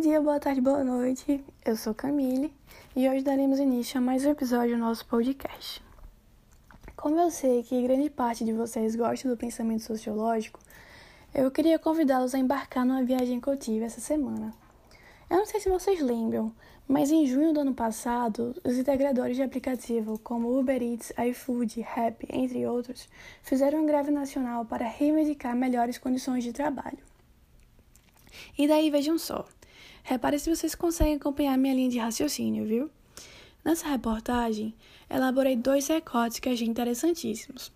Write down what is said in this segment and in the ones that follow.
dia, boa tarde, boa noite. Eu sou Camille e hoje daremos início a mais um episódio do nosso podcast. Como eu sei que grande parte de vocês gosta do pensamento sociológico, eu queria convidá-los a embarcar numa viagem que eu tive essa semana. Eu não sei se vocês lembram, mas em junho do ano passado, os integradores de aplicativo como Uber Eats, iFood, Rap, entre outros, fizeram uma greve nacional para reivindicar melhores condições de trabalho. E daí vejam só. Repare se vocês conseguem acompanhar minha linha de raciocínio, viu? Nessa reportagem, elaborei dois recortes que achei interessantíssimos.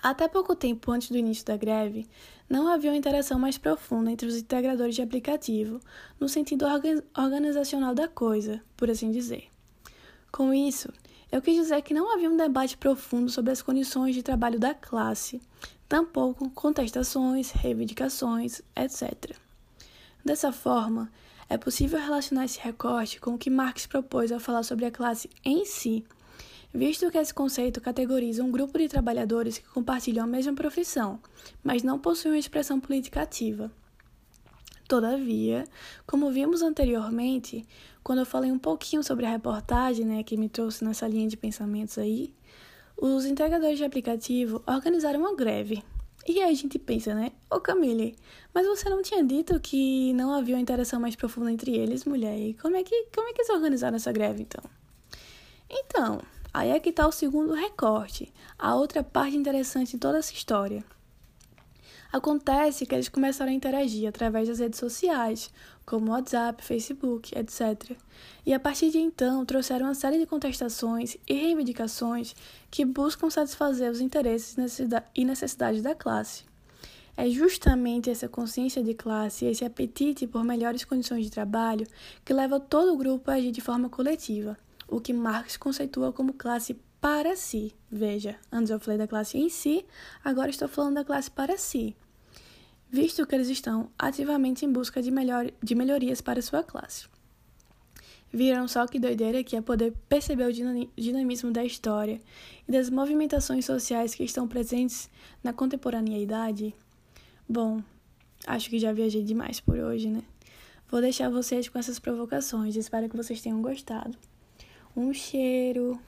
Até pouco tempo antes do início da greve, não havia uma interação mais profunda entre os integradores de aplicativo, no sentido organizacional da coisa, por assim dizer. Com isso, eu quis dizer que não havia um debate profundo sobre as condições de trabalho da classe, tampouco contestações, reivindicações, etc. Dessa forma, é possível relacionar esse recorte com o que Marx propôs ao falar sobre a classe em si, visto que esse conceito categoriza um grupo de trabalhadores que compartilham a mesma profissão, mas não possuem uma expressão política ativa. Todavia, como vimos anteriormente, quando eu falei um pouquinho sobre a reportagem, né, que me trouxe nessa linha de pensamentos aí, os integradores de aplicativo organizaram uma greve e aí a gente pensa, né? Ô Camille, mas você não tinha dito que não havia uma interação mais profunda entre eles, mulher? E como é que, como é que eles organizaram essa greve, então? Então, aí é que está o segundo recorte, a outra parte interessante de toda essa história. Acontece que eles começaram a interagir através das redes sociais, como WhatsApp, Facebook, etc. E a partir de então trouxeram uma série de contestações e reivindicações que buscam satisfazer os interesses e necessidades da classe. É justamente essa consciência de classe e esse apetite por melhores condições de trabalho que leva todo o grupo a agir de forma coletiva, o que Marx conceitua como classe para si. Veja, antes eu falei da classe em si, agora estou falando da classe para si visto que eles estão ativamente em busca de, melhor, de melhorias para sua classe. Viram só que doideira que é poder perceber o dinamismo da história e das movimentações sociais que estão presentes na contemporaneidade? Bom, acho que já viajei demais por hoje, né? Vou deixar vocês com essas provocações. Espero que vocês tenham gostado. Um cheiro!